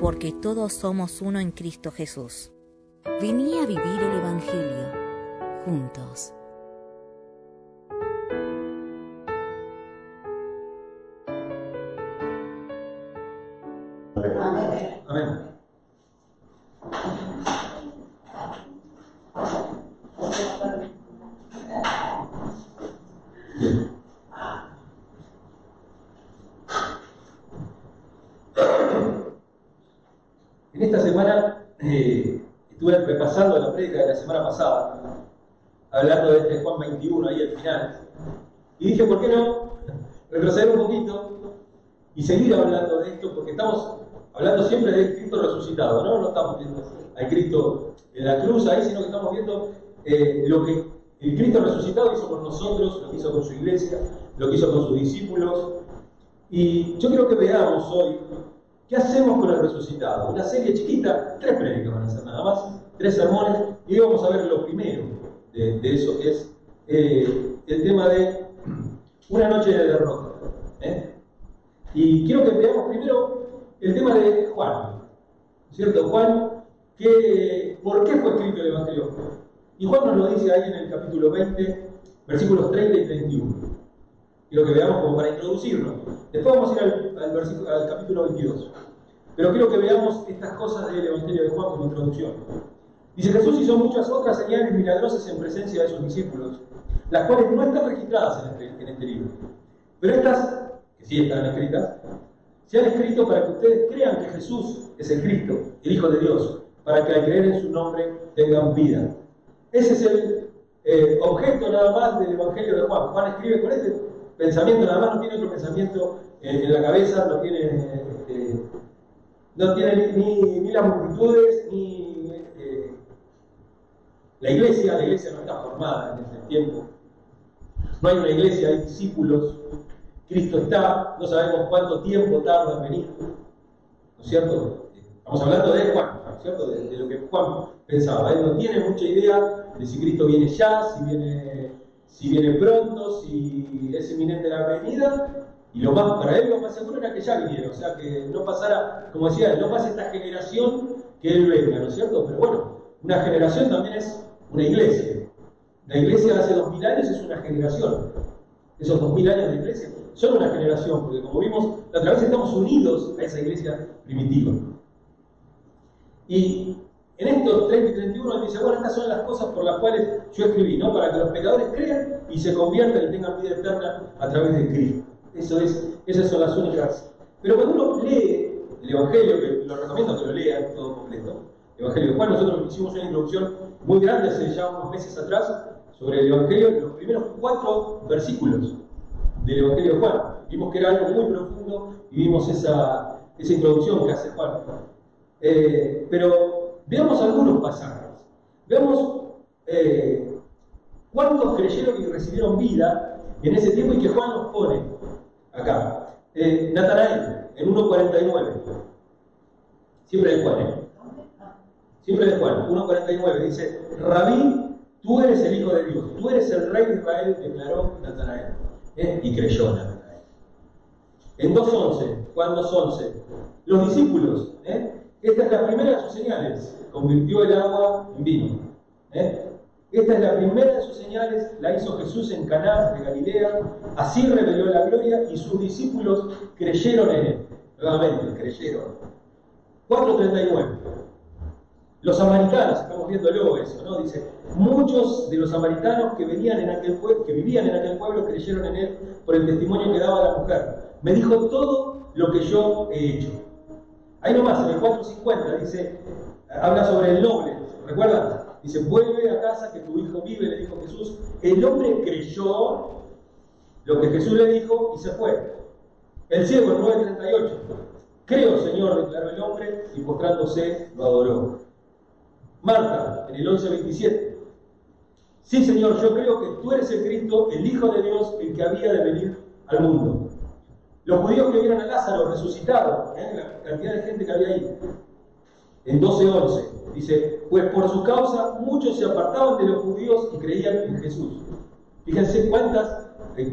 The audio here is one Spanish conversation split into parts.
Porque todos somos uno en Cristo Jesús. Vení a vivir el Evangelio juntos. Hablando de este Juan 21 ahí al final, y dije, ¿por qué no retroceder un poquito y seguir hablando de esto? Porque estamos hablando siempre de Cristo resucitado, ¿no? No estamos viendo al Cristo en la cruz ahí, sino que estamos viendo eh, lo que el Cristo resucitado hizo con nosotros, lo que hizo con su iglesia, lo que hizo con sus discípulos. Y yo quiero que veamos hoy qué hacemos con el resucitado. Una serie chiquita, tres prédicas van a ser nada más, tres sermones, y hoy vamos a ver lo primero de, eso, es eh, el tema de una noche de derrota. ¿eh? Y quiero que veamos primero el tema de Juan, ¿cierto? Juan, que, ¿por qué fue escrito el Evangelio? Y Juan nos lo dice ahí en el capítulo 20, versículos 30 y 31. Quiero que veamos como para introducirnos. Después vamos a ir al, al capítulo 22. Pero quiero que veamos estas cosas del Evangelio de Juan como introducción. Dice, Jesús hizo muchas otras señales milagrosas en presencia de sus discípulos, las cuales no están registradas en este, en este libro. Pero estas, que sí están escritas, se han escrito para que ustedes crean que Jesús es el Cristo, el Hijo de Dios, para que al creer en su nombre tengan vida. Ese es el eh, objeto nada más del Evangelio de Juan. Juan escribe con este pensamiento, nada más no tiene otro pensamiento eh, en la cabeza, no tiene, eh, no tiene ni, ni, las multitudes, ni la iglesia, la iglesia no está formada en ese tiempo. No hay una iglesia, hay discípulos. Cristo está, no sabemos cuánto tiempo tarda en venir. ¿No es cierto? Estamos hablando de Juan, ¿no es cierto? De, lo que Juan pensaba. Él no tiene mucha idea de si Cristo viene ya, si viene, si viene pronto, si es inminente la venida. Y lo más, para él lo más seguro era que ya viniera, o sea, que no pasara, como decía, no pase esta generación que él venga, ¿no es cierto? Pero bueno, una generación también es una iglesia. La iglesia hace dos mil años es una generación. Esos dos mil años de iglesia son una generación, porque como vimos, la otra estamos unidos a esa iglesia primitiva. Y en estos 30 y 31 él dice, bueno, estas son las cosas por las cuales yo escribí, ¿no? Para que los pecadores crean y se conviertan y tengan vida eterna a través de Cristo. Eso es, esas son las únicas. Pero cuando uno lee el Evangelio, que lo recomiendo que lo lean todo el Evangelio de Juan, nosotros hicimos una introducción muy grande hace ya unos meses atrás sobre el Evangelio, los primeros cuatro versículos del Evangelio de Juan. Vimos que era algo muy profundo y vimos esa, esa introducción que hace Juan. Eh, pero veamos algunos pasajes. Veamos eh, cuántos creyeron y recibieron vida en ese tiempo y que Juan nos pone acá. Eh, Natanael, en 1.49. Siempre de Juan. Siempre de Juan, 1.49. Dice, Rabí, tú eres el Hijo de Dios, tú eres el Rey de Israel, declaró Natanael. ¿eh? Y creyó Natanael. En 2.11, Juan 2.11, los discípulos, ¿eh? Esta es la primera de sus señales. Convirtió el agua en vino. ¿eh? Esta es la primera de sus señales. La hizo Jesús en Caná de Galilea. Así reveló la gloria y sus discípulos creyeron en él. Nuevamente, creyeron. 4.39. Los samaritanos, estamos viéndolo eso, ¿no? Dice, muchos de los samaritanos que, venían en aquel que vivían en aquel pueblo creyeron en él por el testimonio que daba la mujer. Me dijo todo lo que yo he hecho. Ahí nomás, en el 4.50, dice, habla sobre el noble, ¿recuerdan? Dice, vuelve a casa que tu hijo vive, le dijo Jesús. El hombre creyó lo que Jesús le dijo y se fue. El ciego, el 9.38, Creo, Señor, declaró el hombre, y postrándose lo adoró. Marta, en el 11.27. Sí, Señor, yo creo que tú eres el Cristo, el Hijo de Dios, el que había de venir al mundo. Los judíos que vieron a Lázaro resucitado, ¿eh? la cantidad de gente que había ahí, en 12.11, dice, pues por su causa muchos se apartaban de los judíos y creían en Jesús. Fíjense cuántas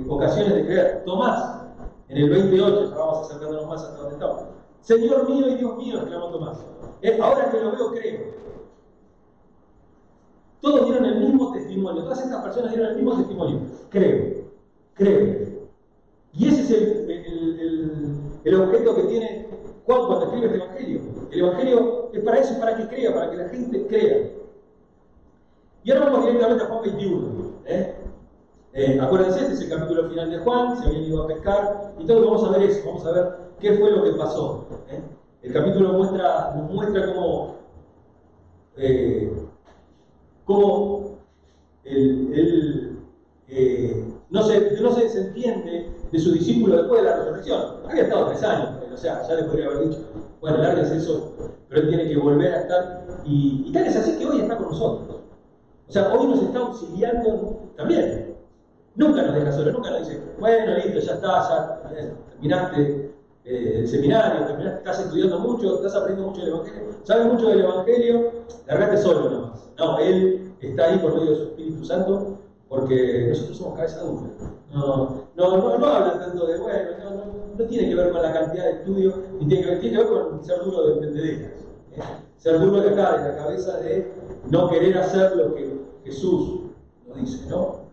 ocasiones de creer. Tomás, en el 28, ya vamos acercándonos más hasta donde estamos. Señor mío y Dios mío, exclamó Tomás. Ahora que lo veo, creo. Todos dieron el mismo testimonio, todas estas personas dieron el mismo testimonio. Creo, creo. Y ese es el, objeto que tiene Juan cuando escribe el Evangelio. El Evangelio es para eso, para que crea, para que la gente crea. Y ahora vamos directamente a Juan 21. ¿eh? Eh, acuérdense, este es el capítulo final de Juan, se habían ido a pescar, y todos vamos a ver eso, vamos a ver qué fue lo que pasó. ¿eh? El capítulo muestra, nos muestra cómo, cómo él, no, se, no se desentiende de su discípulo después de la resurrección. Había estado tres años, o sea, ya le podría haber dicho, bueno, es eso, pero él tiene que volver a estar, y, y tal es así que hoy está con nosotros. O sea, hoy nos está auxiliando también. Nunca nos deja solos, nunca nos dice, bueno, listo, ya está, ya terminaste eh, el seminario, estás estudiando mucho, estás aprendiendo mucho del Evangelio, sabes mucho del Evangelio, largate solo nomás. No, Él está ahí por medio de su Espíritu Santo porque nosotros somos cabeza dura. No, no, no, no habla tanto de, bueno, no, no, tiene que ver con la cantidad de estudios, ni tiene que ver, tiene que ver con ser duro de pendederas. ¿eh? Ser duro de acá, de la cabeza de no querer hacer lo que Jesús nos dice, ¿no?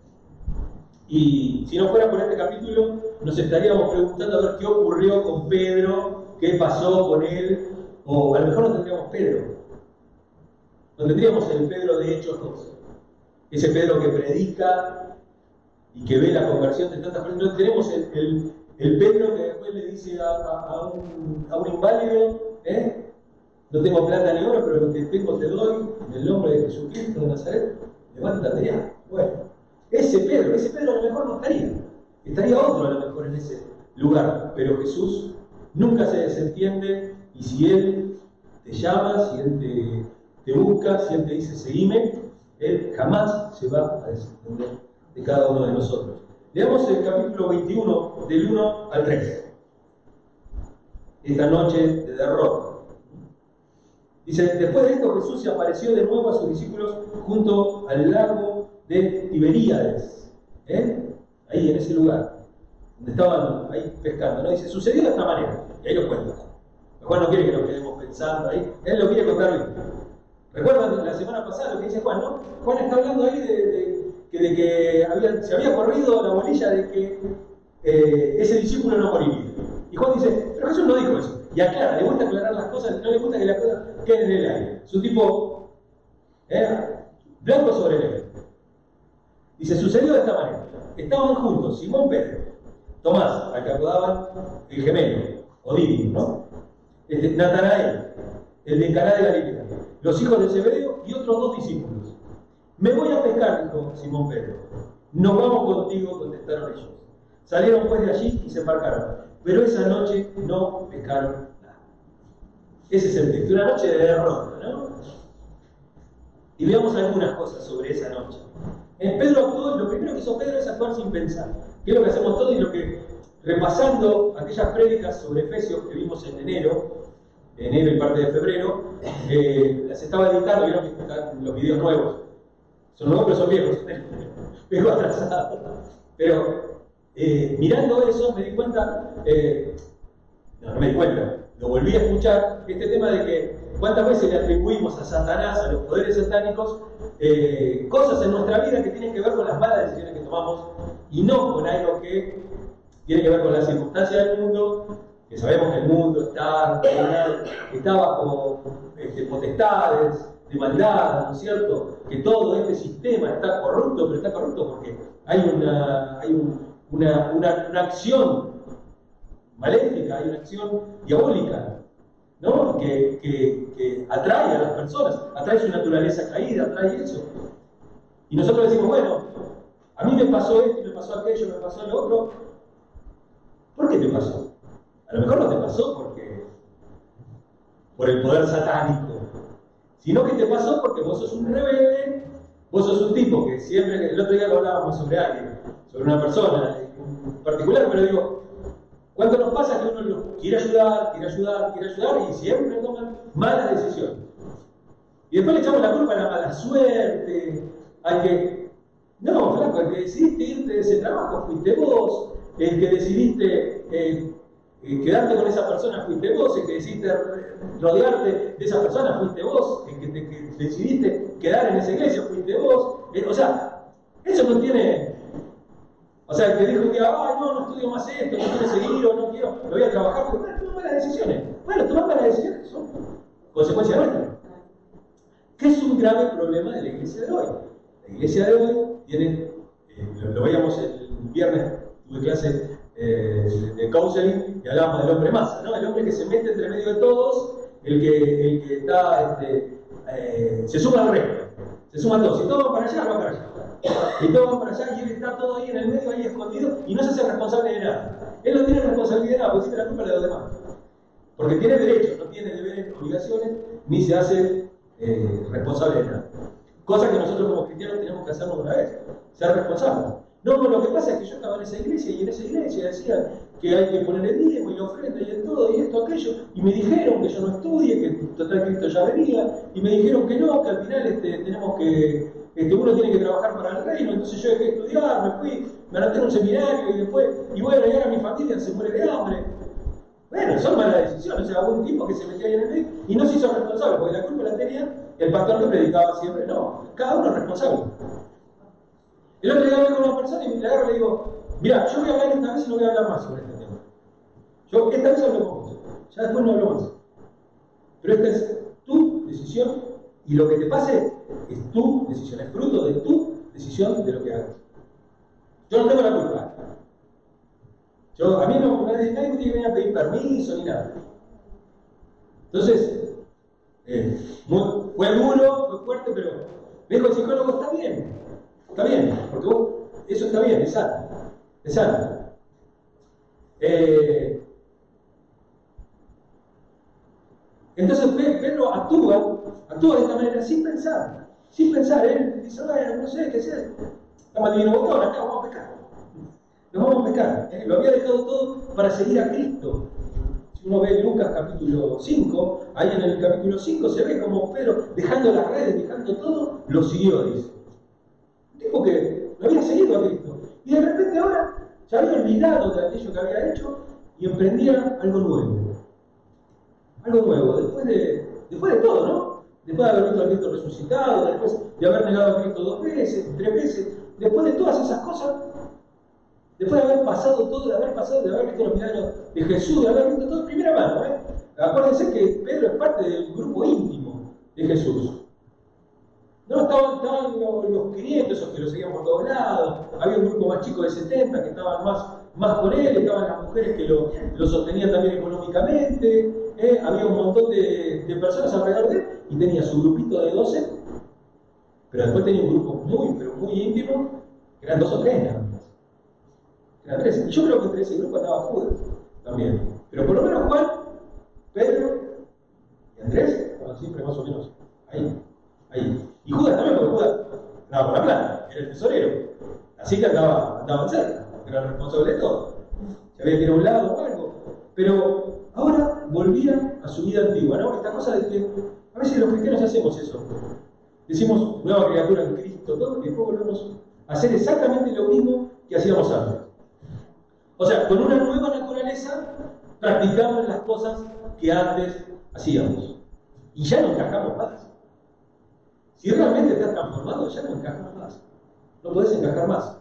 Y si no fuera por este capítulo, nos estaríamos preguntando a ver qué ocurrió con Pedro, qué pasó con él, o a lo mejor no tendríamos Pedro. No tendríamos el Pedro de Hechos 2. Ese Pedro que predica y que ve la conversión de tantas personas. No tenemos el, Pedro que después le dice a, un, a un, inválido, ¿eh? no tengo plata ni oro, pero lo que tengo te doy, en el nombre de Jesucristo de Nazaret, levántate ya. Bueno, ese Pedro, ese Pedro a lo mejor no estaría. Estaría otro a lo mejor en ese lugar. Pero Jesús nunca se desentiende y si Él te llama, si Él te, busca, si Él te dice seguime, Él jamás se va a desentender de cada uno de nosotros. Leamos el capítulo 21 del 1 al 3. Esta noche de derrota. Dice, después de esto Jesús se apareció de nuevo a sus discípulos junto al lago de Tiberíades, ¿eh? Ahí en ese lugar, donde estaban ahí pescando. ¿no? Dice, sucedió de esta manera, y ahí lo cuenta. Juan no quiere que lo quedemos pensando ahí, él lo quiere contar bien. ¿Recuerdan la semana pasada lo que dice Juan, no? Juan está hablando ahí de, que se había corrido la bolilla de que eh, ese discípulo no moriría. Y Juan dice, pero Jesús no dijo eso. Y aclara, le gusta aclarar las cosas, no le gusta que las cosas queden en el aire. Es un tipo ¿eh? blanco sobre negro. Dice, sucedió de esta manera. Estaban juntos Simón Pedro, Tomás, al que apodaban el gemelo, o Didi, ¿no? Este, Natanael, el de Caná de Galilea, los hijos de Zebedeo y otros dos discípulos. Me voy a pescar, dijo Simón Pedro. Nos vamos contigo, contestaron ellos. Salieron pues de allí y se embarcaron. Pero esa noche no pescaron nada. Ese es el texto, una noche de derrota, ¿no? Y veamos algunas cosas sobre esa noche. En Pedro actuó, lo primero que hizo Pedro es actuar sin pensar, que es lo que hacemos todos y lo que, repasando aquellas prédicas sobre Efesios que vimos en enero, enero y parte de febrero, eh, las estaba editando, vieron que están los videos nuevos. Son nuevos, pero son viejos, viejos atrasados. Pero eh, mirando eso me di cuenta, eh, no, no me di cuenta, lo volví a escuchar, este tema de que cuántas veces le atribuimos a Satanás, a los poderes satánicos, eh, cosas en nuestra vida que tienen que ver con las malas decisiones que tomamos y no con algo que tiene que ver con las circunstancias del mundo, que sabemos que el mundo está, está bajo este, potestades de maldad, ¿no es cierto? Que todo este sistema está corrupto, pero está corrupto porque hay una, hay una, una acción maléfica, hay una acción diabólica ¿no? Que, que, atrae a las personas, atrae su naturaleza caída, atrae eso. Y nosotros decimos, bueno, a mí me pasó esto, me pasó aquello, me pasó lo otro. ¿Por qué te pasó? A lo mejor no te pasó porque por el poder satánico, sino que te pasó porque vos sos un rebelde, vos sos un tipo que siempre, el otro día hablábamos sobre alguien, sobre una persona en particular, pero digo, cuando nos pasa que uno quiere ayudar, quiere ayudar, quiere ayudar y siempre toman malas decisiones? Y después le echamos la culpa a la mala suerte, al que. No, flaco, el que decidiste irte de ese trabajo fuiste vos, el que decidiste eh, eh, quedarte con esa persona fuiste vos, el que decidiste rodearte de esa persona fuiste vos, el que, te, decidiste quedar en esa iglesia fuiste vos. Eh, o sea, eso no tiene. O sea, el que dijo un día, ay, no, no estudio más esto, no quiero seguir o no quiero, lo voy a trabajar, porque bueno, tomas malas decisiones. Bueno, tomar malas decisiones son consecuencias nuestras. ¿Qué es un grave problema de la iglesia de hoy? La iglesia de hoy tiene, eh, lo, veíamos el viernes, tuve clase eh, de counseling y hablábamos del hombre masa, ¿no? El hombre que se mete entre medio de todos, el que, el que está, este, eh, se suma al resto, se suma a todos. Si todo va para allá, va para allá. Y todo va para allá y él está todo ahí en el medio, ahí escondido y no se hace responsable de nada. Él no tiene responsabilidad de nada, porque la culpa de los demás. Porque tiene derechos, no tiene deberes, obligaciones, ni se hace eh, responsable de nada. Cosa que nosotros como cristianos tenemos que hacernos una vez, ser responsables. No, lo que pasa es que yo estaba en esa iglesia y en esa iglesia decían que hay que poner el diezmo y la ofrenda y el todo y esto, aquello, y me dijeron que yo no estudie, que total Cristo ya venía, y me dijeron que no, que al final este, tenemos que, este, uno tiene que trabajar para el reino, entonces yo dejé de estudiar, me fui, me anoté en un seminario y después, y bueno, y ahora mi familia se muere de hambre. Bueno, son malas decisiones. O sea, un tipo que se metía ahí en el medio y no se hizo responsable, porque la culpa la tenía el pastor que predicaba siempre. No, cada uno es responsable. El otro día hablé con una persona y le agarro y le digo, mira, yo voy a hablar esta vez y no voy a hablar más sobre este tema. Yo esta vez hablo con vos, ya después no hablo más. Pero esta es tu decisión y lo que te pase es tu decisión, es fruto de tu decisión de lo que hagas. Yo no tengo la culpa. A mí no, nadie, nadie tiene que venir a pedir permiso ni nada. Entonces, eh, fue duro, fue fuerte, pero me dijo el psicólogo, está bien, está bien, porque vos, eso está bien, es sano. Eh, entonces Pedro actúa, actúa de esta manera sin pensar, sin pensar, él dice, bueno, no sé, qué sé, estamos divino botón, acá vamos a pecar nos vamos a pescar. ¿eh? Lo había dejado todo para seguir a Cristo. Si uno ve Lucas capítulo 5, ahí en el capítulo 5 se ve como Pedro, dejando las redes, dejando todo, lo siguió, dice. Dijo que lo había seguido a Cristo. Y de repente ahora se había olvidado de aquello que había hecho y emprendía algo nuevo. Algo nuevo, después de, después de todo, ¿no? Después de haber visto a Cristo resucitado, después de haber negado a Cristo dos veces, tres veces, después de todas esas cosas, Después de haber pasado todo, de haber pasado, de haber visto los milagros de Jesús, de haber visto todo en primera mano. ¿eh? Acuérdense que Pedro es parte del grupo íntimo de Jesús. No estaban, estaban los, los, 500, esos que lo seguían por todos lados. Había un grupo más chico de 70 que estaban más, más con él. Estaban las mujeres que lo, lo sostenían también económicamente. ¿Eh? Había un montón de, personas alrededor de él y tenía su grupito de 12. Pero después tenía un grupo muy, pero muy íntimo, que eran dos o tres nada y yo creo que entre ese grupo estaba Judas también. Pero por lo menos Juan, Pedro y Andrés estaban siempre más o menos ahí. ahí. Y Judas también, porque Judas andaba por la plata, era el tesorero. Así que andaba, andaba cerca, era el responsable de todo. Se había tirado a un lado o algo. Pero ahora volvía a su vida antigua, ¿no? Esta cosa de que a veces los cristianos hacemos eso. Decimos nueva criatura en Cristo, todo, y después volvemos a hacer exactamente lo mismo que hacíamos antes. O sea, con una nueva naturaleza practicamos las cosas que antes hacíamos. Y ya no encajamos más. Si realmente estás transformado, ya no encajas más. No puedes encajar más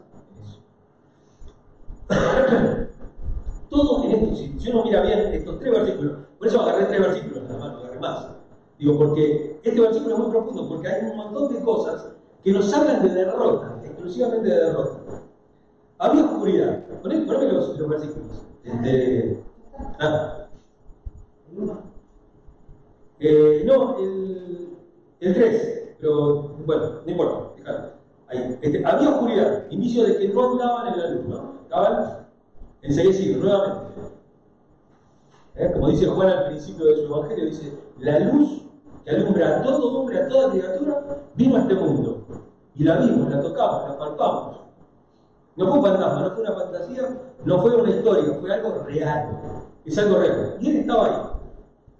en eso. Si uno mira bien estos tres versículos, por eso agarré tres versículos nada más, no agarré más. Digo, porque este versículo es muy profundo, porque hay un montón de cosas que nos hablan de derrota, exclusivamente de derrota. Había oscuridad. Poneme, los, los, versículos. Este, ah. eh, no, el, el 3, pero bueno, no importa, fíjate. Ahí. Este, había oscuridad, inicio de que no andaban en la luz, ¿no? Estaban enseguecidos, nuevamente. ¿Eh? Como dice Juan al principio de su evangelio, dice, la luz que alumbra a todo hombre, a toda criatura, vino a este mundo. Y la vimos, la tocamos, la palpamos. No fue un fantasma, no fue una fantasía, no fue una historia, fue algo real. Es algo real. Y él estaba ahí.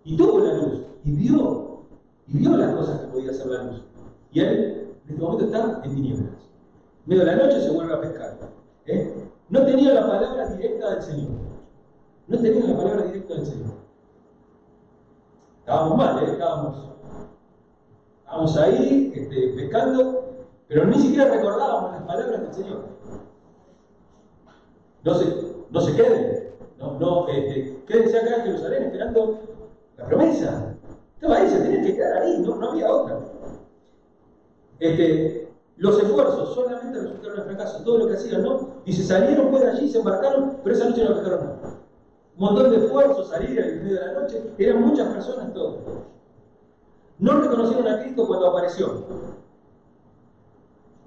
Y tuvo la luz. Y vio. Y vio las cosas que podía hacer la luz. Y él, en este momento, está en tinieblas. Medio de la noche se vuelve a pescar. ¿eh? No tenía la palabra directa del Señor. No tenía la palabra directa del Señor. Estábamos mal, ¿eh? estábamos, estábamos ahí este, pescando, pero ni siquiera recordábamos las palabras del Señor. No se, no se queden, no, no, este, quédense acá en Jerusalén esperando la promesa. Estaba ahí, se tenían que quedar ahí, no, no había otra. Este, los esfuerzos solamente resultaron en fracaso, todo lo que hacían, ¿no? Y se salieron pues de allí, se embarcaron, pero esa noche no pescaron nada. Montón de esfuerzos, salir en medio de la noche, eran muchas personas todos. No reconocieron a Cristo cuando apareció.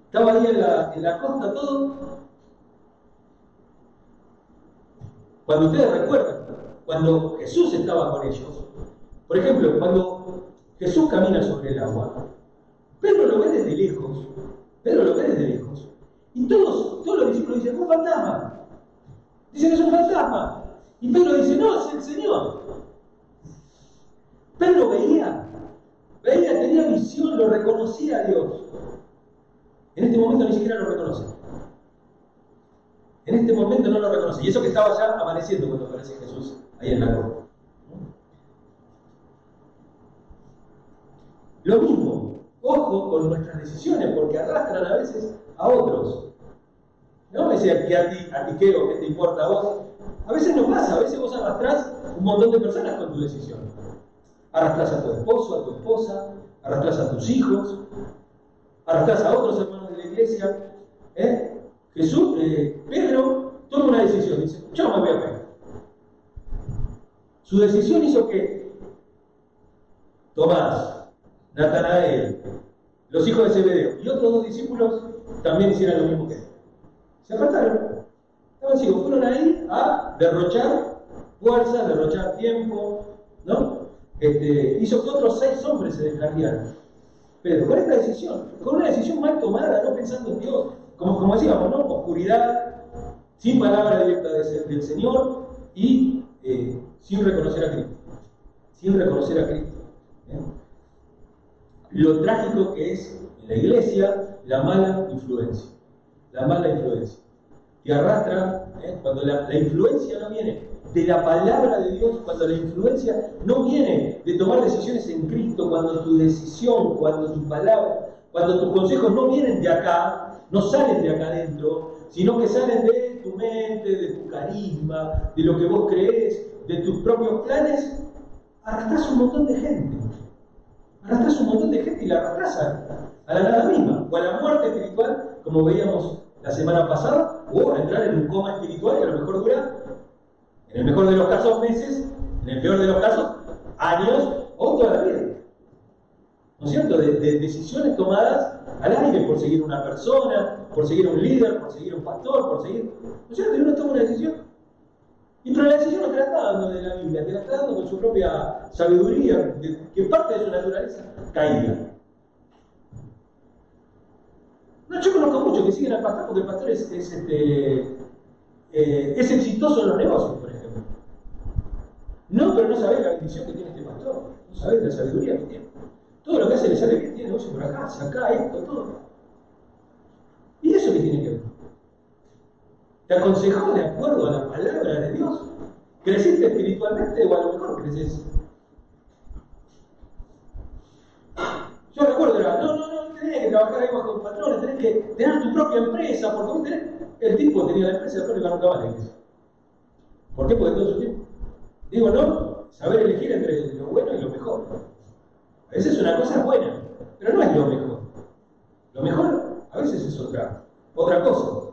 Estaba ahí en la, en la costa todo. Cuando ustedes recuerdan, cuando Jesús estaba con ellos, por ejemplo, cuando Jesús camina sobre el agua, Pedro lo ve desde lejos, Pedro lo ve desde lejos, y todos, todos los discípulos dicen, es un fantasma. Dicen es un fantasma. Y Pedro dice, no, es el Señor. Pedro veía, veía, tenía visión, lo reconocía a Dios. En este momento ni siquiera lo reconoce. En este momento no lo reconoce. Y eso que estaba ya amaneciendo cuando aparece Jesús ahí en la cruz. Lo mismo, ojo con nuestras decisiones, porque arrastran a veces a otros. No me decía que a ti, a ti qué o qué te importa a vos. A veces no pasa, a veces vos arrastrás un montón de personas con tu decisión. Arrastrás a tu esposo, a tu esposa, arrastrás a tus hijos, arrastrás a otros hermanos de la iglesia. ¿eh? Jesús, eh, Pedro, toma una decisión, dice, yo me voy a pegar. Su decisión hizo que Tomás, Natanael, los hijos de Zebedeo y otros dos discípulos también hicieran lo mismo que él. Se apartaron. Estaban ciegos, fueron ahí a derrochar fuerza, derrochar tiempo, ¿no? Este, hizo que otros seis hombres se descarriaran. Pero con esta decisión, con una decisión mal tomada, no pensando en Dios, como, como decíamos, ¿no? Oscuridad, sin palabra directa del Señor y eh, sin reconocer a Cristo. Sin reconocer a Cristo. ¿eh? Lo trágico que es en la iglesia la mala influencia. La mala influencia. Que arrastra, ¿eh? cuando la, influencia no viene de la palabra de Dios, cuando la influencia no viene de tomar decisiones en Cristo, cuando tu decisión, cuando tu palabra, cuando tus consejos no vienen de acá, no salen de acá adentro, sino que salen de tu mente, de tu carisma, de lo que vos crees, de tus propios planes, arrastras un montón de gente. Arrastras un montón de gente y la arrastras a, a la nada misma, o a la muerte espiritual, como veíamos la semana pasada, o entrar en un coma espiritual que a lo mejor dura, en el mejor de los casos, meses, en el peor de los casos, años o toda la vida. ¿No es cierto? De, de decisiones tomadas al aire por seguir una persona, por seguir un líder, por seguir un pastor, por seguir. ¿No es cierto? Y uno toma una decisión. Y pero la decisión no te la está dando de la Biblia, te la está dando con su propia sabiduría, que parte de su naturaleza caída. No, muchos que siguen al pastor porque el pastor es, es, este, eh, es exitoso en los negocios, por ejemplo. No, pero no sabés la bendición que tiene este pastor, no sabés la sabiduría que tiene. Todo lo que hace le sale bien, tiene negocio por acá, acá, esto, todo. ¿Y eso qué tiene que ver? ¿Te aconsejó de acuerdo a la palabra de Dios? ¿Creciste espiritualmente o a lo mejor creces? Yo recuerdo, no, tenés que trabajar ahí bajo patrones, tenés que tener tu propia empresa, porque vos tenés, el tipo tenía la empresa, le nunca más la iglesia. ¿Por qué? Porque todo su tiempo. Digo, no, saber elegir entre lo bueno y lo mejor. A veces una cosa es buena, pero no es lo mejor. Lo mejor a veces es otra, otra cosa.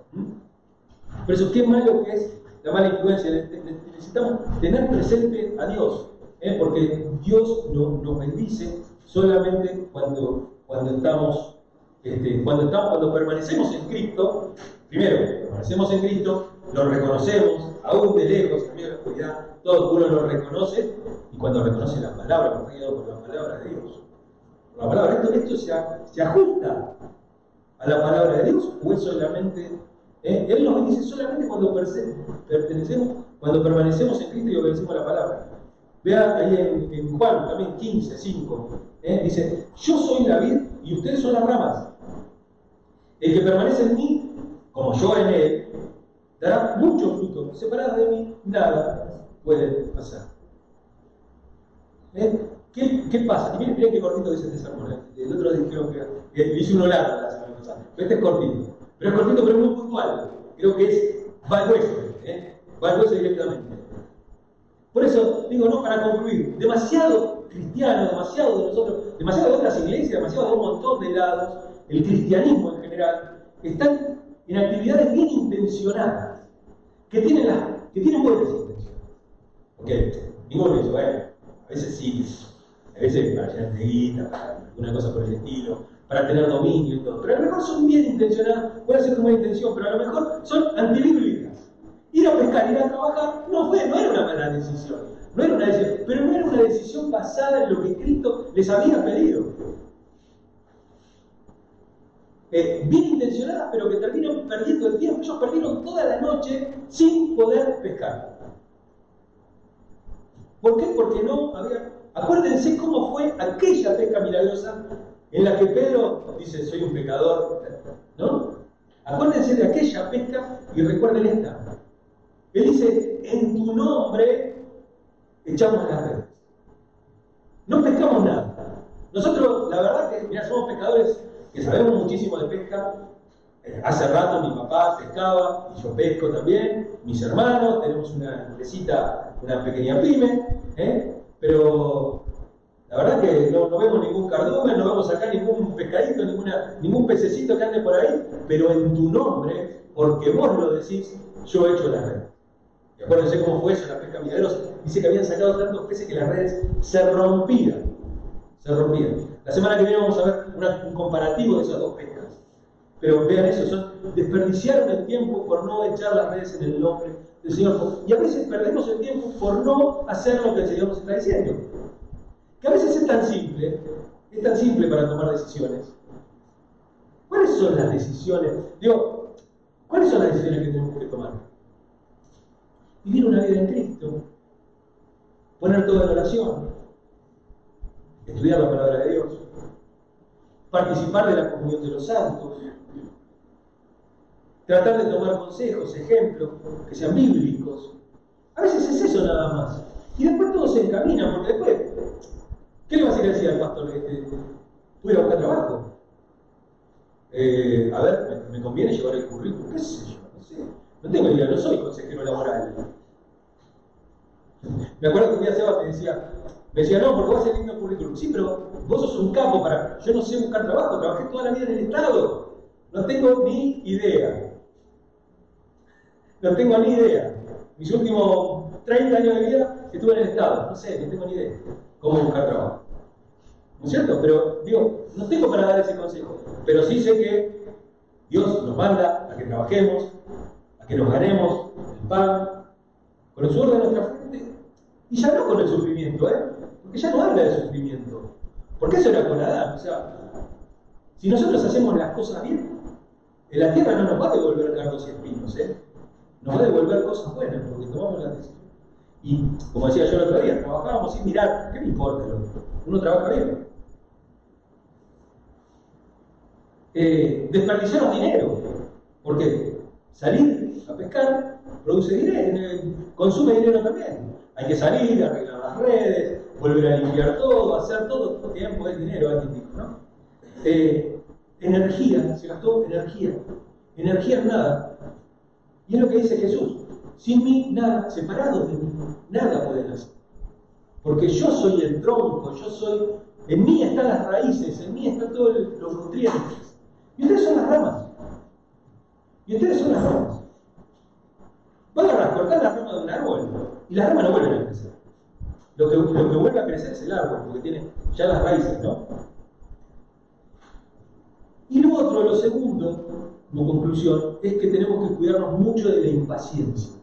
Por eso, qué malo que es la mala influencia. Necesitamos tener presente a Dios, ¿eh? porque Dios no, nos bendice solamente cuando, cuando estamos, este, cuando permanecemos en Cristo. Primero, permanecemos en Cristo, lo reconocemos, aún de lejos, en de la oscuridad, todo uno lo reconoce y cuando reconoce la palabra, guiado por la palabra de Dios. la palabra, esto, esto se, se, ajusta a la palabra de Dios o es solamente. Eh? Él nos dice solamente cuando permanecemos en Cristo y obedecemos la palabra. Vea ahí en, Juan también 15, 5. ¿Eh? Dice, yo soy la vid y ustedes son las ramas. El que permanece en mí, como yo en él, dará mucho fruto. Separado de mí, nada puede pasar. ¿Eh? ¿Qué, ¿Qué, pasa? Y miren, miren qué cortito dice este sermón. ¿eh? El otro dijeron que, que hice uno largo la semana pasada. Este es cortito. Pero es cortito, pero es muy puntual. Creo que es. Va al hueso directamente. Por eso, digo, no para concluir, demasiado cristiano, demasiado de nosotros, demasiado de otras iglesias, demasiado de un montón de lados, el cristianismo en general, están en actividades bien intencionadas, que tienen, que tienen buenas intenciones. Ok, ninguno dice, bueno, a veces sí, a veces para llenar de cosa por el estilo, para tener dominio y todo, pero a lo mejor son bien intencionadas, puede ser con buena intención, pero a lo mejor son antibíblicas. Ir a pescar, ir a trabajar, no fue, no era una mala decisión, no era una decisión, pero no era una decisión basada en lo que Cristo les había pedido. Bien intencionadas, pero que terminan perdiendo el tiempo. Ellos perdieron toda la noche sin poder pescar. ¿Por qué? Porque no había. Acuérdense cómo fue aquella pesca milagrosa en la que Pedro dice: Soy un pecador. ¿No? Acuérdense de aquella pesca y recuerden esta. Él dice: En tu nombre echamos las redes. No pescamos nada. Nosotros, la verdad que, mira, somos pescadores que sabemos muchísimo de pesca. Eh, hace rato mi papá pescaba y yo pesco también, mis hermanos, tenemos una empresita, una pequeña pyme, ¿eh? pero la verdad que no, vemos ningún cardumen, no vemos acá ningún pescadito, ningún pececito que ande por ahí, pero en tu nombre, porque vos lo decís, yo he hecho la red. Y acuérdense cómo fue eso la pesca milagrosa. Dice que habían sacado tantos peces que las redes se rompían. Se rompían. La semana que viene vamos a ver un comparativo de esas dos pescas. Pero vean eso, son desperdiciaron el tiempo por no echar las redes en el nombre del Señor. Y a veces perdemos el tiempo por no hacer lo que el Señor nos está diciendo. Que a veces es tan simple, es tan simple para tomar decisiones. ¿Cuáles son las decisiones? Digo, ¿cuáles son las decisiones que tenemos que tomar? Vivir una vida en Cristo, poner todo en oración, estudiar la palabra de Dios, participar de la comunión de los santos, tratar de tomar consejos, ejemplos que sean bíblicos. A veces es eso nada más. Y después todo se encamina, porque después, ¿qué le vas a decir al pastor? Este, ¿Voy a buscar trabajo? Eh, a ver, ¿me, conviene llevar el currículum? ¿Qué sé yo? No sé. No tengo idea, no soy consejero laboral. Me acuerdo que un día Seba me decía, me decía, no, porque vos haces lindo currículum. Sí, pero vos sos un capo para. Yo no sé buscar trabajo, trabajé toda la vida en el Estado. No tengo ni idea. No tengo ni idea. Mis últimos 30 años de vida estuve en el Estado. No sé, no tengo ni idea cómo buscar trabajo. ¿No es cierto? Pero digo, no tengo para dar ese consejo. Pero sí sé que Dios nos manda a que trabajemos, a que nos ganemos el pan, con el sudor de nuestra frente. Y ya no con el sufrimiento, ¿eh? Porque ya no habla de sufrimiento. Porque eso era con Adán. O sea, si nosotros hacemos las cosas bien, en la tierra no nos va a devolver cargos y espinos, ¿eh? Nos va a devolver cosas buenas porque tomamos la decisión. Y como decía yo el otro día, trabajábamos sin mirar, ¿qué me importa? Uno trabaja bien. Eh, desperdiciaron dinero. Porque salir a pescar produce dinero, consume dinero también. Hay que salir, arreglar las redes, volver a limpiar todo, hacer todo, todo tiempo es dinero, alguien dijo, ¿no? Eh, energía, se gastó energía. Energía es nada. Y es lo que dice Jesús. Sin mí, nada, separado de mí, nada pueden hacer. Porque yo soy el tronco, yo soy. En mí están las raíces, en mí están todos los nutrientes. Y ustedes son las ramas. Y ustedes son las ramas. Van a cortar la rama de un árbol y las ramas no vuelven a crecer. Lo que, vuelve a crecer es el árbol, porque tiene ya las raíces, ¿no? Y lo otro, lo segundo, como conclusión, es que tenemos que cuidarnos mucho de la impaciencia,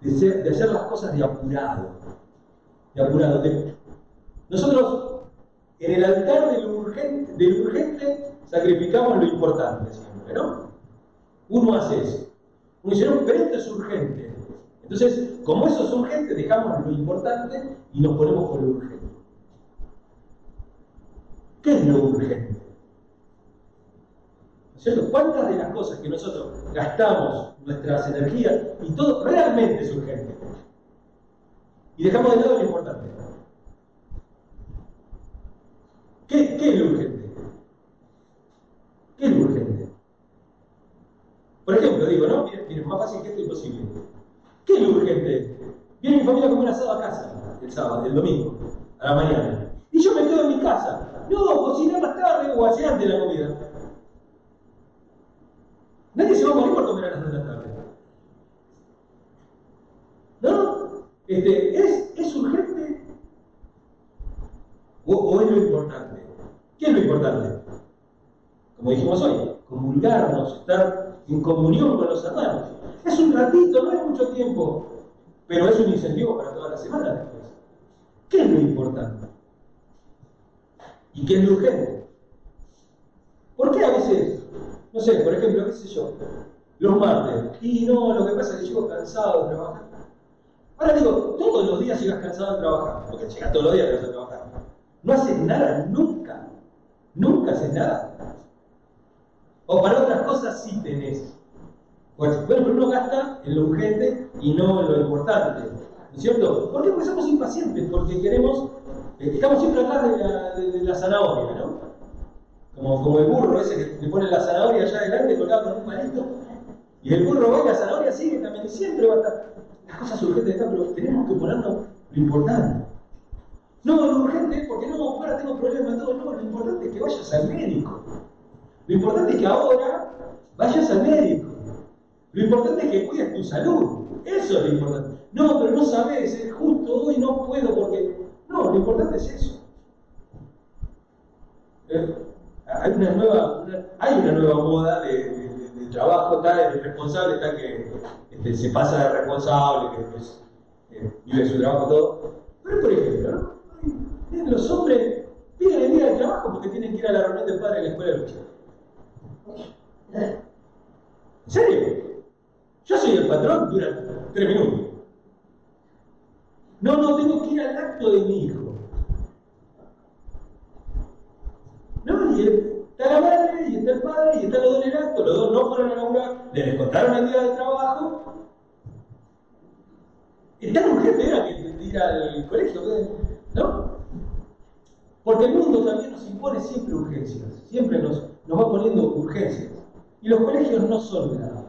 de, de hacer las cosas de apurado. y apurado. Nosotros, en el altar del urgente, del urgente sacrificamos lo importante siempre, ¿no? Uno hace eso. Uno dice, no, pero esto es urgente. Entonces, como eso es urgente, dejamos lo importante y nos ponemos con lo urgente. ¿Qué es lo urgente? ¿No es cierto? ¿Cuántas de las cosas que nosotros gastamos nuestras energías y todo realmente es urgente? Y dejamos de lado lo importante. ¿Qué, es lo urgente? ¿Qué es lo urgente? Por ejemplo, digo, ¿no? Miren, miren, más fácil que esto imposible. ¿Qué es lo urgente? Viene mi familia a comer asado a casa el sábado, el domingo, a la mañana. Y yo me quedo en mi casa. No, cocinar más tarde o hacer antes la comida. Nadie se va a morir por comer a las 2 de la tarde. ¿No? Este, ¿es, ¿Es urgente? ¿O, ¿O es lo importante? ¿Qué es lo importante? Como dijimos hoy, comulgarnos, estar en comunión con los hermanos. Es un ratito, no es mucho tiempo, pero es un incentivo para toda la semana después. ¿Qué es lo importante? ¿Y qué es lo urgente? ¿Por qué a veces, no sé, por ejemplo, qué sé yo, los martes, y no, lo que pasa es que llego cansado de trabajar. Ahora digo, todos los días llegas cansado de trabajar, porque llegas todos los días cansado de trabajar. No haces nada nunca, nunca haces nada. O para otras cosas sí tenés. Bueno, pero uno gasta en lo urgente y no en lo importante. ¿No es cierto? ¿Por qué? Porque somos impacientes, porque queremos, eh, estamos siempre atrás de la, zanahoria, ¿no? Como, el burro ese que le pone la zanahoria allá adelante colgado con un palito. Y el burro va y la zanahoria sigue también, y siempre va a estar. Las cosas urgentes están, pero tenemos que ponernos lo importante. No, lo urgente porque no, ahora tengo problemas, todo, no, lo importante es que vayas al médico. Lo importante es que ahora vayas al médico. Lo importante es que cuides tu salud. Eso es lo importante. No, pero no sabes, es justo hoy no puedo porque. No, lo importante es eso. ¿Eh? Hay una nueva, hay una nueva moda de, de, de, de trabajo, está el responsable, está que este, se pasa de responsable, que después eh, vive su trabajo todo. Pero por ejemplo, ¿no? los hombres piden el día de trabajo porque tienen que ir a la reunión de padres en la escuela de lucha. ¿En serio? Yo soy el patrón, dura tres minutos. No, no, tengo que ir al acto de mi hijo. No, y está la madre, y está el padre, y están los dos en el acto, los dos no fueron a laburar, les descontaron el día de trabajo. Es tan urgente era que ir al colegio, ¿no? Porque el mundo también nos impone siempre urgencias, siempre nos, nos va poniendo urgencias. Y los colegios no son nada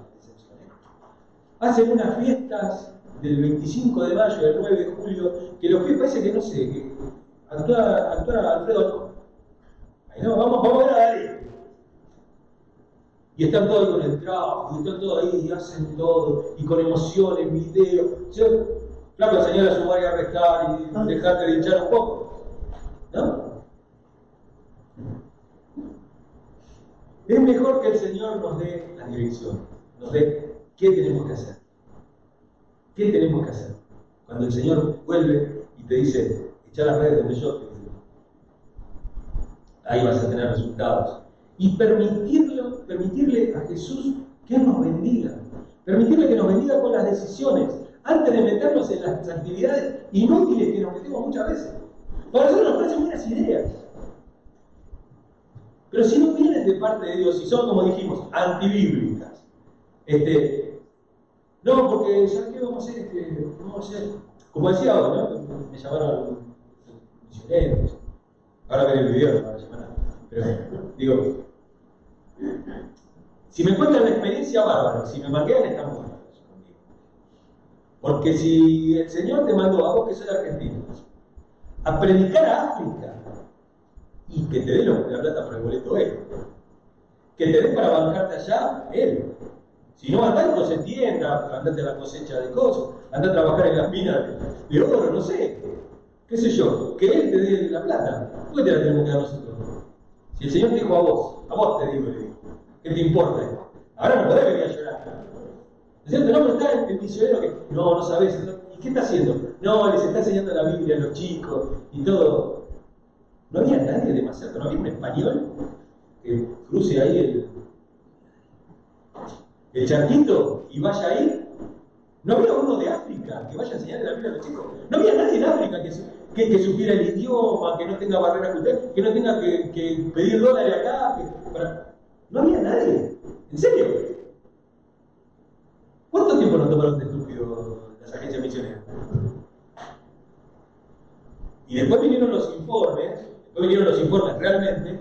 hacen unas fiestas del 25 de mayo, del 9 de julio, que los pies parece que no sé, que actúa, actúa Alfredo. Ahí no, vamos, vamos a ver a Darío. Y están todos con el trabajo, y están todos ahí, y hacen todo, y con emociones, videos. Claro, enseñar a su a restar y dejarte de hinchar un poco. ¿No? Es mejor que el Señor nos dé la dirección, nos dé ¿Qué tenemos que hacer? ¿Qué tenemos que hacer? Cuando el Señor vuelve y te dice, echa las redes donde yo te digo. Ahí vas a tener resultados. Y permitirlo, permitirle a Jesús que nos bendiga. Permitirle que nos bendiga con las decisiones, antes de meternos en las actividades inútiles que nos metemos muchas veces. Para nosotros nos parecen buenas ideas. Pero si no vienen de parte de Dios y son, como dijimos, antibíblicas, este, no, porque ya qué vamos a hacer, vamos a hacer, como decía ahora, ¿no? Me llamaron misioneros, ahora ven el video, no llaman pero digo, si me cuentan la experiencia bárbara, si me marquean están buenos conmigo. Porque si el Señor te mandó a vos que soy argentino, a predicar a África y que te dé la plata por el boleto él, que te dé para bancarte allá él, si no andás no se tienda, andate a la cosecha de cosas, andá a trabajar en las minas de oro, no sé. ¿Qué sé yo? Que Él te dé la plata. ¿Por te la tenemos que dar nosotros? Si el Señor te dijo a vos, a vos te digo, le digo, ¿qué te importa? Ahora no podés venir a llorar. ¿Es cierto? No, pero está el misionero que, no, no sabés. ¿Y qué está haciendo? No, les está enseñando la Biblia a los chicos y todo. No había nadie demasiado, no había un español que cruce ahí el, el charquito y vaya ahí. No había uno de África que vaya a enseñarle la Biblia a los chicos. No había nadie en África que, que, supiera el idioma, que no tenga barreras culturales, que no tenga que, pedir dólares acá. No había nadie. ¿En serio? ¿Cuánto tiempo nos tomaron de estúpido las agencias misioneras? Y después vinieron los informes, después vinieron los informes realmente,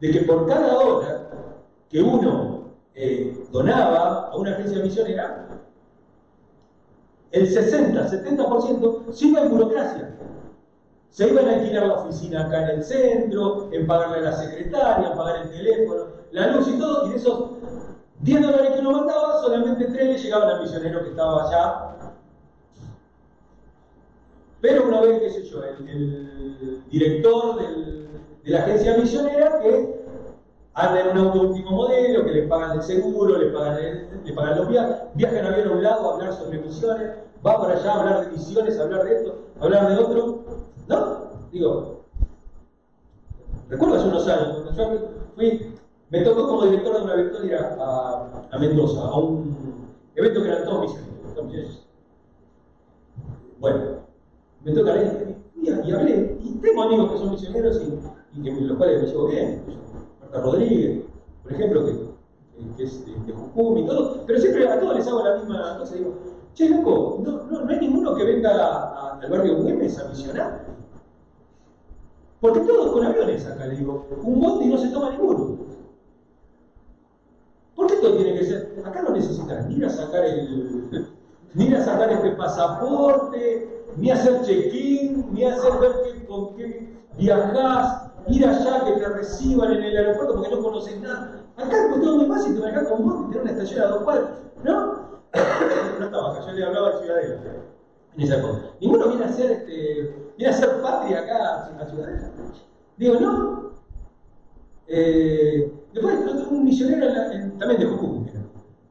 de que por cada hora que uno eh, donaba a una agencia misionera, el 60-70% se iba en burocracia. Se iban a alquilar la oficina acá en el centro, en pagarle a la secretaria, en pagar el teléfono, la luz y todo, y de esos 10 dólares que uno mandaba, solamente 3 le llegaban al misionero que estaba allá. Pero una vez, qué sé yo, el, director de la agencia misionera que anda en un auto último modelo, que le pagan el seguro, le pagan, le pagan los viajes, viajan a avión a un lado a hablar sobre misiones, va para allá a hablar de misiones, a hablar de esto, a hablar de otro. ¿No? Digo, recuerdo hace unos años, cuando yo fui, me tocó como director de una victoria a, Mendoza, a un evento que eran todos misioneros. Bueno, me toca y, y, hablé, y tengo amigos que son misioneros y, y que los cuales me llevo bien. Rodríguez, por ejemplo, que, que es de, de y todo, pero siempre a todos les hago la misma cosa, digo, che, loco, no, no, no hay ninguno que venga a, al barrio Güemes a misionar. Porque todos con aviones acá, le digo, un y no se toma ninguno. ¿Por qué todo tiene que ser? Acá no necesitas ni ir a sacar el. ni ir a sacar este pasaporte, ni hacer check-in, ni hacer ver con qué viajás, ir allá que te reciban en el aeropuerto porque no conoces nada. Acá es todo muy fácil, te manejas con y tener una estación a dos cuadras, ¿no? no estaba acá, yo le hablaba de Ciudadela en esa época. Ninguno viene a hacer este, viene a hacer patria acá a Ciudadela. Digo, no. Eh, después un misionero también de Jujuy,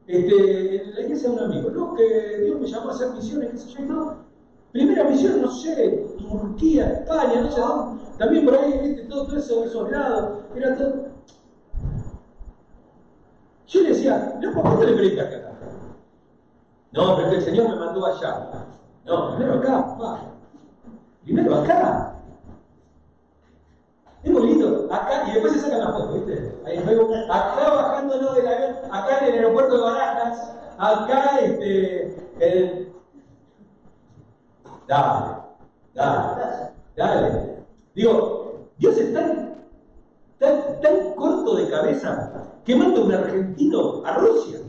este, en la iglesia de un amigo, no, que Dios me llamó a hacer misiones, qué sé yo y todo. Primera misión, no sé, Turquía, España, no sé dónde. También por ahí, viste, todo, todo eso, esos lados. Era todo. Yo le decía, no, ¿por qué te le predicas acá? No, pero que el Señor me mandó allá. No, primero acá, papá. Primero acá. Es bonito, acá, y después se sacan las fotos, ¿viste? Ahí luego, acá bajándonos del avión, acá en el aeropuerto de Barajas, acá este, el... Dale, dale, dale. Digo, Dios es tan, tan, tan corto de cabeza que manda un argentino a Rusia.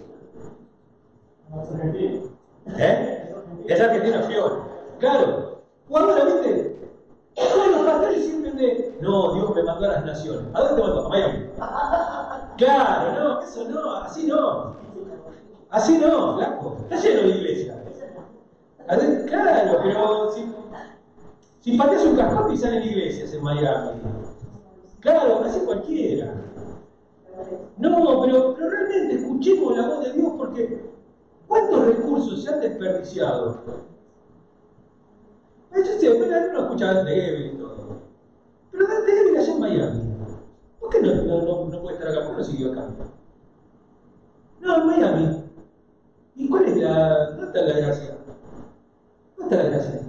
¿Eh? Es argentino, fior. Claro. Cuando la viste, todos los pastores siempre de, no, Dios me mandó a las naciones. ¿A dónde te mandó? A Miami. Claro, no, eso no, así no. Así no, flaco. Está lleno de Claro, pero si, si pateas un cascote y salen iglesias en Miami. Claro, así cualquiera. No, pero, realmente escuchemos la voz de Dios porque ¿Cuántos recursos se han desperdiciado? Yo sé, bueno, no escucha a Dante y todo. Pero Dante Gebel allá en Miami. ¿Por qué no, no, no, puede estar acá? ¿Por qué no siguió acá? No, en Miami. ¿Y cuál es la. ¿Dónde está la gracia? ¿Dónde está la?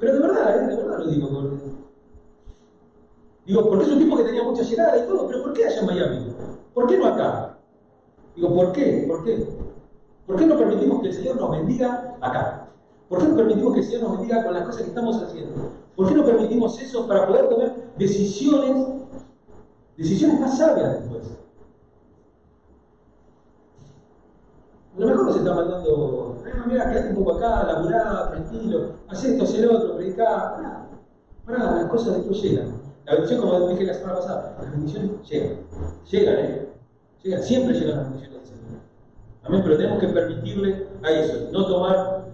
Pero de verdad, ¿eh? de verdad lo digo. Digo, porque es un tipo que tenía mucha llegada y todo, pero ¿por qué allá en Miami? ¿Por qué no acá? Digo, ¿por qué? ¿Por qué? ¿Por qué no permitimos que el Señor nos bendiga acá? ¿Por qué no permitimos que el Señor nos bendiga con las cosas que estamos haciendo? ¿Por qué no permitimos eso para poder tomar decisiones, decisiones más sabias después? A lo mejor nos está mandando, ah, mira, quédate un poco acá, laburá, tranquilo, haz esto, haz el otro, predicá. Pará, pará, las cosas después llegan. La bendición, como dije la semana pasada, las bendiciones llegan. Llegan, ¿eh? Llegan, siempre llegan las bendiciones. Amén, pero tenemos que permitirle a eso, no tomar,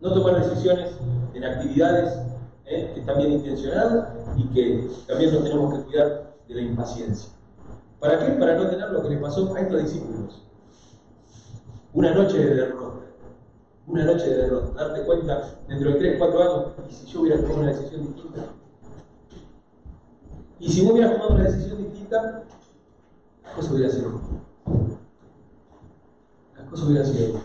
no tomar decisiones en actividades ¿eh? que están bien intencionadas y que también nos tenemos que cuidar de la impaciencia. ¿Para qué? Para no tener lo que le pasó a estos discípulos. Una noche de derrota. una noche de derrota, darte cuenta dentro de 3, 4 años, y si yo hubiera tomado una decisión distinta. Y si vos hubieras tomado una decisión distinta, las cosas hubieran sido. Las cosas hubieran sido.